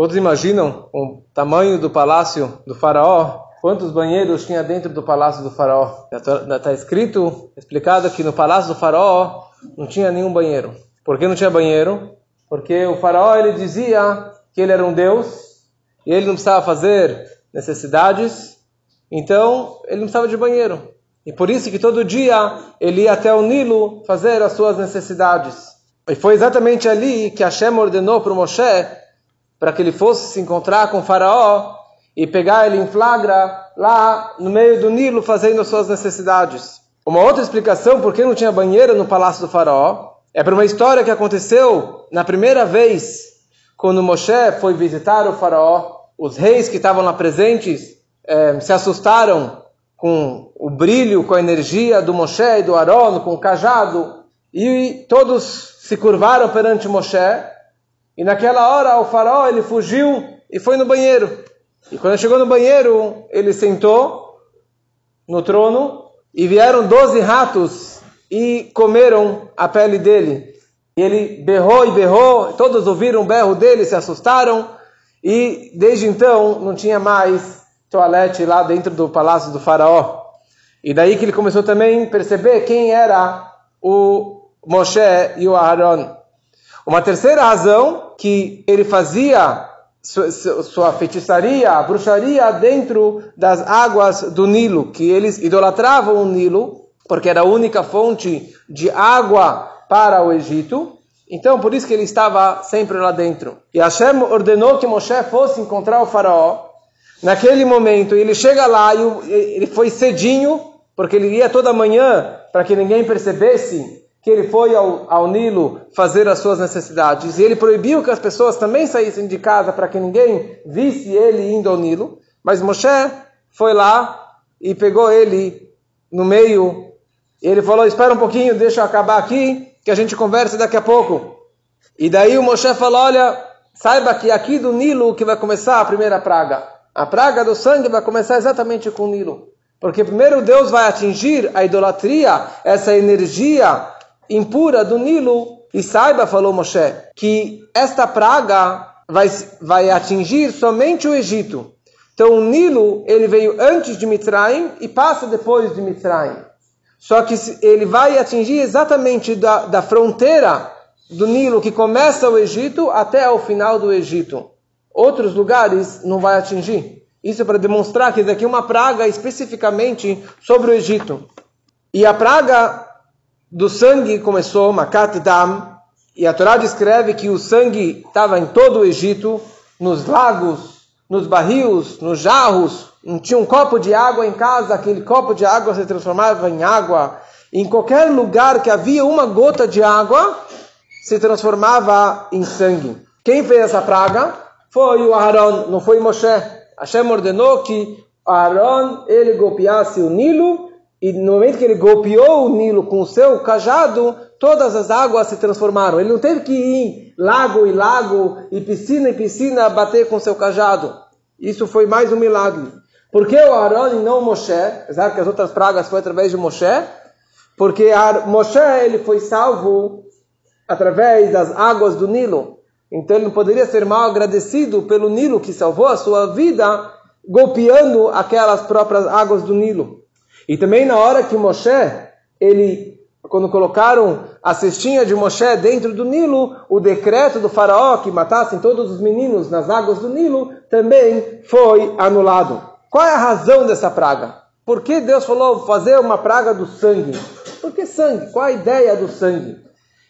Todos imaginam o tamanho do palácio do faraó? Quantos banheiros tinha dentro do palácio do faraó? Está escrito, explicado que no palácio do faraó não tinha nenhum banheiro. Por que não tinha banheiro? Porque o faraó ele dizia que ele era um deus e ele não precisava fazer necessidades, então ele não precisava de banheiro. E por isso que todo dia ele ia até o Nilo fazer as suas necessidades. E foi exatamente ali que Hashem ordenou para o Moshe para que ele fosse se encontrar com o faraó e pegar ele em flagra lá no meio do Nilo fazendo as suas necessidades. Uma outra explicação por que não tinha banheiro no palácio do faraó é para uma história que aconteceu na primeira vez quando Moshe foi visitar o faraó. Os reis que estavam lá presentes eh, se assustaram com o brilho, com a energia do Moshe e do Aaron, com o cajado, e todos se curvaram perante Moshe, e naquela hora o faraó ele fugiu e foi no banheiro. E quando chegou no banheiro, ele sentou no trono e vieram doze ratos e comeram a pele dele. E ele berrou e berrou, todos ouviram o berro dele, se assustaram, e desde então não tinha mais toalete lá dentro do palácio do faraó. E daí que ele começou também a perceber quem era o Moshe e o Aaron. Uma terceira razão que ele fazia sua feitiçaria, bruxaria dentro das águas do Nilo, que eles idolatravam o Nilo, porque era a única fonte de água para o Egito. Então, por isso que ele estava sempre lá dentro. E Hashem ordenou que Moshe fosse encontrar o faraó, naquele momento, ele chega lá e ele foi cedinho, porque ele ia toda manhã para que ninguém percebesse que ele foi ao, ao, Nilo fazer as suas necessidades. E ele proibiu que as pessoas também saíssem de casa para que ninguém visse ele indo ao Nilo. Mas Moshe foi lá e pegou ele no meio. E ele falou: Espera um pouquinho, deixa eu acabar aqui, que a gente conversa daqui a pouco. E daí o Moshe falou: Olha, saiba que aqui do Nilo que vai começar a primeira praga. A praga do sangue vai começar exatamente com o Nilo. Porque primeiro Deus vai atingir a idolatria, essa energia impura do Nilo. E saiba, falou Moshe, que esta praga vai, vai atingir somente o Egito. Então o Nilo, ele veio antes de Mitzrayim e passa depois de Mitzrayim. Só que ele vai atingir exatamente da, da fronteira do Nilo, que começa o Egito, até o final do Egito outros lugares não vai atingir. Isso é para demonstrar que isso aqui é uma praga especificamente sobre o Egito. E a praga do sangue começou, Makat Dam, e a Torá descreve que o sangue estava em todo o Egito, nos lagos, nos barris, nos jarros, tinha um copo de água em casa, aquele copo de água se transformava em água. Em qualquer lugar que havia uma gota de água, se transformava em sangue. Quem fez essa praga? foi o Aaron, não foi Moshe. Hashem ordenou que Aaron ele golpeasse o Nilo e no momento que ele golpeou o Nilo com o seu cajado, todas as águas se transformaram. Ele não teve que ir lago e lago e piscina e piscina bater com seu cajado. Isso foi mais um milagre. Por que o Aaron e não Moshe? Apesar que as outras pragas foi através de Moshe. Porque Moshe ele foi salvo através das águas do Nilo. Então ele não poderia ser mal agradecido pelo Nilo que salvou a sua vida, golpeando aquelas próprias águas do Nilo. E também na hora que Moshe, ele, quando colocaram a cestinha de Moshe dentro do Nilo, o decreto do faraó que matassem todos os meninos nas águas do Nilo também foi anulado. Qual é a razão dessa praga? Por que Deus falou fazer uma praga do sangue? Por que sangue? Qual a ideia do sangue?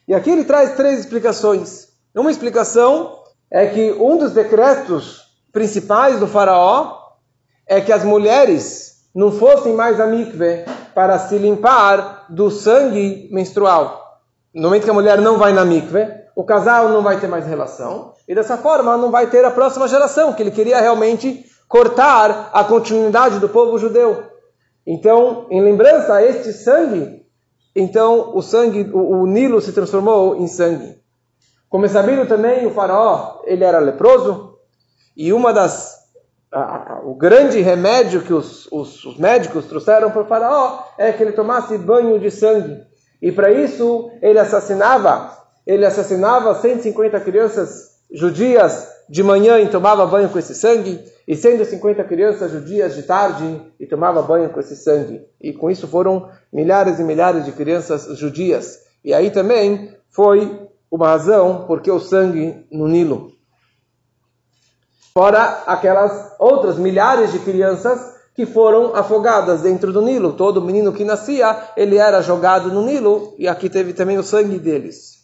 E aqui ele traz três explicações. Uma explicação é que um dos decretos principais do faraó é que as mulheres não fossem mais a mikve para se limpar do sangue menstrual. No momento que a mulher não vai na mikve, o casal não vai ter mais relação e dessa forma não vai ter a próxima geração, que ele queria realmente cortar a continuidade do povo judeu. Então, em lembrança a este sangue, então o sangue, o, o Nilo se transformou em sangue. Como é sabido também, o faraó, ele era leproso, e uma das o grande remédio que os, os, os médicos trouxeram para o faraó é que ele tomasse banho de sangue. E para isso ele assassinava, ele assassinava 150 crianças judias de manhã e tomava banho com esse sangue, e 150 crianças judias de tarde e tomava banho com esse sangue. E com isso foram milhares e milhares de crianças judias. E aí também foi uma razão porque o sangue no Nilo. Fora aquelas outras milhares de crianças que foram afogadas dentro do Nilo. Todo menino que nascia, ele era jogado no Nilo, e aqui teve também o sangue deles.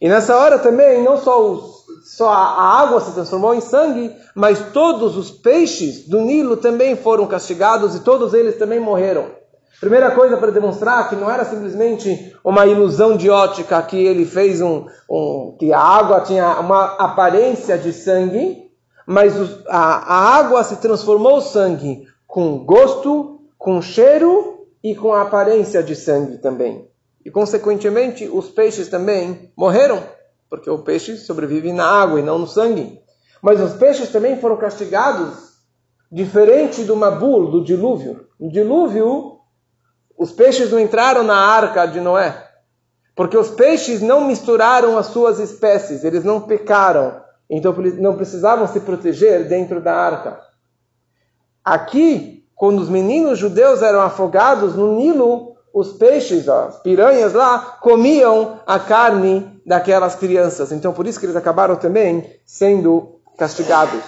E nessa hora também, não só, os, só a água se transformou em sangue, mas todos os peixes do Nilo também foram castigados e todos eles também morreram. Primeira coisa para demonstrar que não era simplesmente uma ilusão de ótica que ele fez um, um que a água tinha uma aparência de sangue, mas a, a água se transformou sangue com gosto, com cheiro e com a aparência de sangue também. E, consequentemente, os peixes também morreram, porque o peixe sobrevive na água e não no sangue. Mas os peixes também foram castigados, diferente do Mabul, do dilúvio. No dilúvio, os peixes não entraram na arca de Noé, porque os peixes não misturaram as suas espécies, eles não pecaram, então não precisavam se proteger dentro da arca. Aqui, quando os meninos judeus eram afogados no Nilo, os peixes, as piranhas lá, comiam a carne daquelas crianças. Então, por isso que eles acabaram também sendo castigados.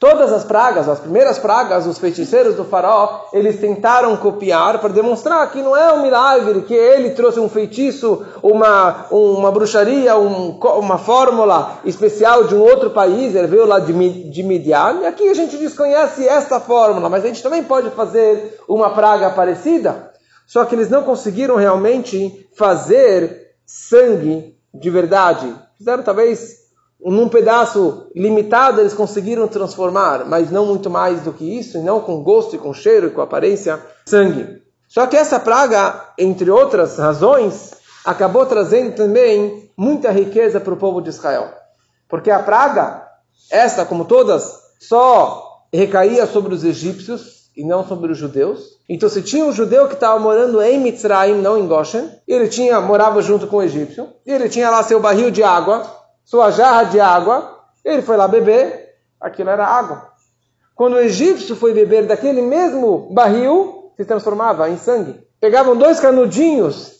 Todas as pragas, as primeiras pragas, os feiticeiros do faraó, eles tentaram copiar para demonstrar que não é um milagre, que ele trouxe um feitiço, uma, uma bruxaria, um, uma fórmula especial de um outro país, ele veio lá de, de Midian, e aqui a gente desconhece esta fórmula, mas a gente também pode fazer uma praga parecida. Só que eles não conseguiram realmente fazer sangue de verdade. Fizeram talvez num pedaço limitado eles conseguiram transformar, mas não muito mais do que isso, e não com gosto e com cheiro e com aparência, sangue. Só que essa praga, entre outras razões, acabou trazendo também muita riqueza para o povo de Israel. Porque a praga, essa como todas, só recaía sobre os egípcios, e não sobre os judeus. Então, se tinha um judeu que estava morando em Mitzrayim, não em Goshen, ele tinha morava junto com o egípcio, e ele tinha lá seu barril de água, sua jarra de água, ele foi lá beber, aquilo era água. Quando o egípcio foi beber daquele mesmo barril, se transformava em sangue. Pegavam dois canudinhos,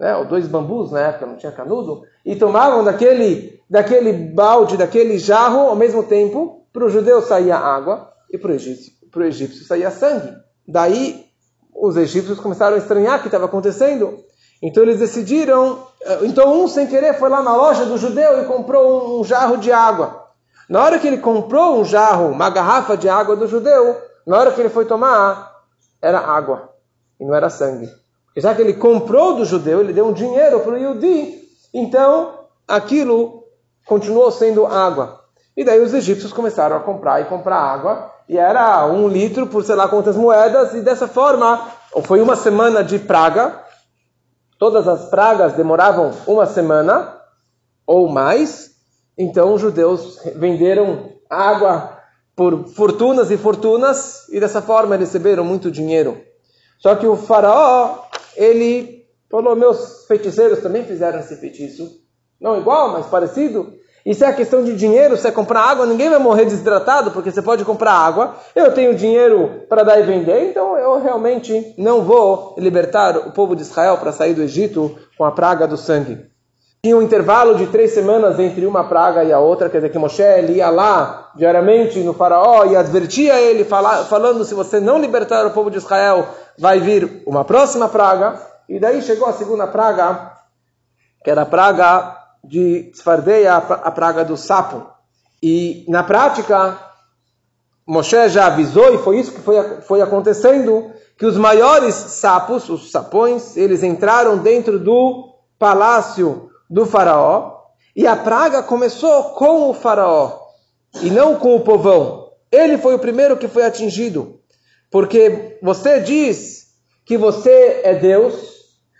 né, ou dois bambus, na época não tinha canudo, e tomavam daquele, daquele balde, daquele jarro, ao mesmo tempo, para o judeu saía água e para o egípcio egípcio saía sangue. Daí os egípcios começaram a estranhar o que estava acontecendo. Então eles decidiram. Eh, então um sem querer foi lá na loja do judeu e comprou um jarro de água. Na hora que ele comprou um jarro, uma garrafa de água do judeu, na hora que ele foi tomar, era água e não era sangue. Porque já que ele comprou do judeu, ele deu um dinheiro para o Yudi, então aquilo continuou sendo água. E daí os egípcios começaram a comprar e comprar água, e era um litro por sei lá quantas moedas, e dessa forma, foi uma semana de praga, todas as pragas demoravam uma semana ou mais, então os judeus venderam água por fortunas e fortunas, e dessa forma receberam muito dinheiro. Só que o faraó, ele falou, meus feiticeiros também fizeram esse feitiço, não igual, mas parecido, e se é questão de dinheiro, se é comprar água, ninguém vai morrer desidratado, porque você pode comprar água. Eu tenho dinheiro para dar e vender, então eu realmente não vou libertar o povo de Israel para sair do Egito com a praga do sangue. Tinha um intervalo de três semanas entre uma praga e a outra, quer dizer que Moshe ia lá diariamente no faraó e advertia ele, falando: se você não libertar o povo de Israel, vai vir uma próxima praga. E daí chegou a segunda praga, que era a praga de Tzfardeia, a praga do sapo. E na prática, Moshe já avisou, e foi isso que foi, foi acontecendo, que os maiores sapos, os sapões, eles entraram dentro do palácio do faraó, e a praga começou com o faraó, e não com o povão. Ele foi o primeiro que foi atingido, porque você diz que você é Deus,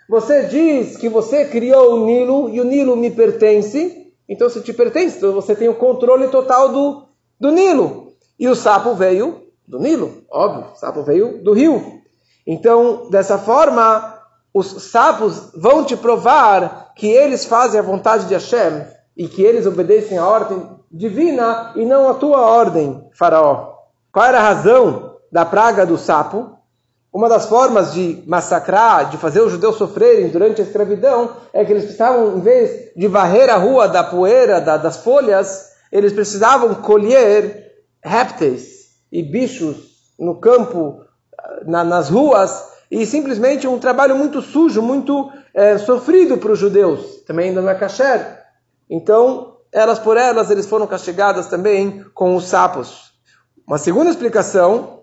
você diz que você criou o Nilo e o Nilo me pertence, então se te pertence, então você tem o controle total do, do Nilo. E o sapo veio do Nilo, óbvio, o sapo veio do rio. Então, dessa forma, os sapos vão te provar que eles fazem a vontade de Hashem e que eles obedecem a ordem divina e não a tua ordem, Faraó. Qual era a razão da praga do sapo? Uma das formas de massacrar, de fazer os judeus sofrerem durante a escravidão, é que eles precisavam, em vez de varrer a rua da poeira, da, das folhas, eles precisavam colher répteis e bichos no campo, na, nas ruas, e simplesmente um trabalho muito sujo, muito é, sofrido para os judeus. Também ainda é kasher. Então, elas por elas, eles foram castigadas também com os sapos. Uma segunda explicação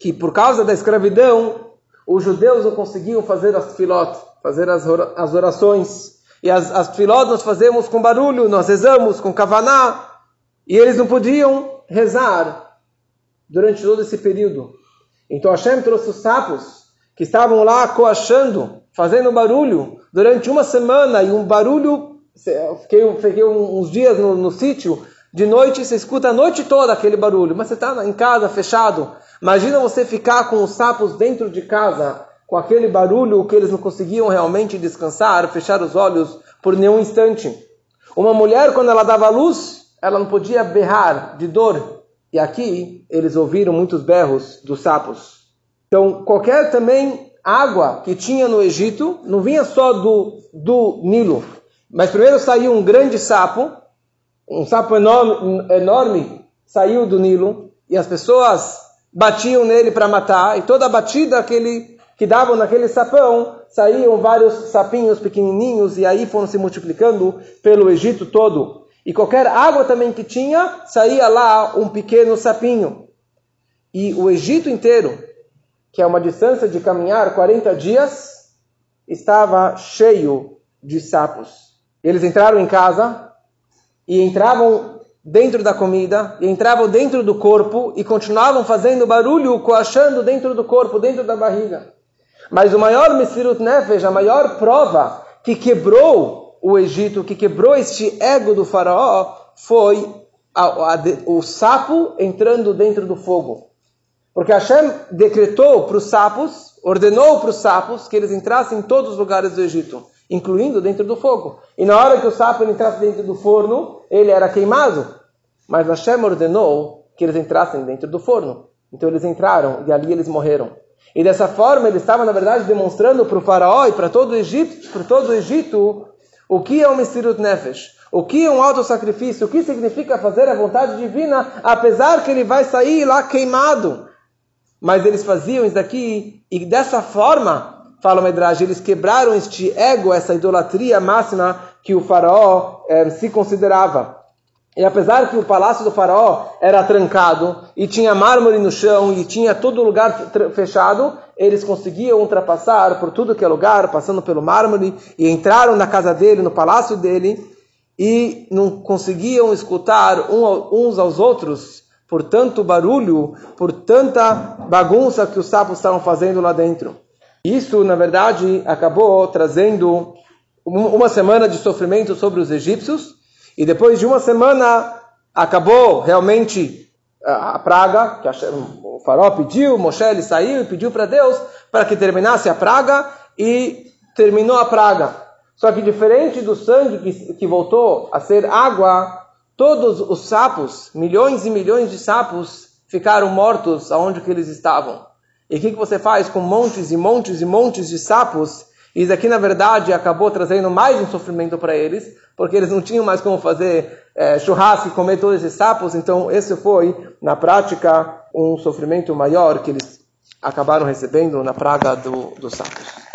que por causa da escravidão, os judeus não conseguiam fazer as filot, fazer as, orações. E as, as filot nós fazemos com barulho, nós rezamos com kavaná, e eles não podiam rezar durante todo esse período. Então Hashem trouxe os sapos que estavam lá coachando, fazendo barulho durante uma semana, e um barulho, fiquei, fiquei uns dias no, no sítio, de noite você escuta a noite toda aquele barulho, mas você está em casa fechado, Imagina você ficar com os sapos dentro de casa, com aquele barulho que eles não conseguiam realmente descansar, fechar os olhos por nenhum instante. Uma mulher, quando ela dava luz, ela não podia berrar de dor. E aqui eles ouviram muitos berros dos sapos. Então, qualquer também água que tinha no Egito, não vinha só do, do Nilo, mas primeiro saiu um grande sapo, um sapo enorme, enorme saiu do Nilo, e as pessoas batiam nele para matar, e toda a batida que, ele, que davam naquele sapão, saíam vários sapinhos pequenininhos, e aí foram se multiplicando pelo Egito todo. E qualquer água também que tinha, saía lá um pequeno sapinho. E o Egito inteiro, que é uma distância de caminhar 40 dias, estava cheio de sapos. Eles entraram em casa e entravam dentro da comida, e entravam dentro do corpo e continuavam fazendo barulho, coachando dentro do corpo, dentro da barriga. Mas o maior Mesirut Nefesh, a maior prova que quebrou o Egito, que quebrou este ego do faraó, foi a, a, o sapo entrando dentro do fogo. Porque Hashem decretou para os sapos, ordenou para os sapos que eles entrassem em todos os lugares do Egito incluindo dentro do fogo. E na hora que o sapo entrasse dentro do forno, ele era queimado. Mas Hashem ordenou que eles entrassem dentro do forno. Então eles entraram e ali eles morreram. E dessa forma ele estava, na verdade, demonstrando para o faraó e para todo o Egito, para todo o Egito, o que é um Mesirut Nefesh, o que é um auto-sacrifício, o que significa fazer a vontade divina, apesar que ele vai sair lá queimado. Mas eles faziam isso daqui, e dessa forma fala o Medrash, eles quebraram este ego, essa idolatria máxima que o faraó eh, se considerava. E apesar que o palácio do faraó era trancado e tinha mármore no chão e tinha todo lugar fechado, eles conseguiam ultrapassar por tudo que é lugar, passando pelo mármore, e entraram na casa dele, no palácio dele, e não conseguiam escutar uns aos outros por tanto barulho, por tanta bagunça que os sapos estavam fazendo lá dentro. Isso, na verdade, acabou trazendo uma semana de sofrimento sobre os egípcios, e depois de uma semana acabou realmente a praga, que o faraó pediu, Moshe ele saiu e pediu para Deus para que terminasse a praga, e terminou a praga. Só que diferente do sangue que, que voltou a ser água, todos os sapos, milhões e milhões de sapos, ficaram mortos aonde que eles estavam. E o que, que você faz com montes e montes e montes de sapos? Isso aqui, na verdade, acabou trazendo mais um sofrimento para eles, porque eles não tinham mais como fazer é, churrasco e comer todos esses sapos. Então, esse foi, na prática, um sofrimento maior que eles acabaram recebendo na praga do, dos sapos.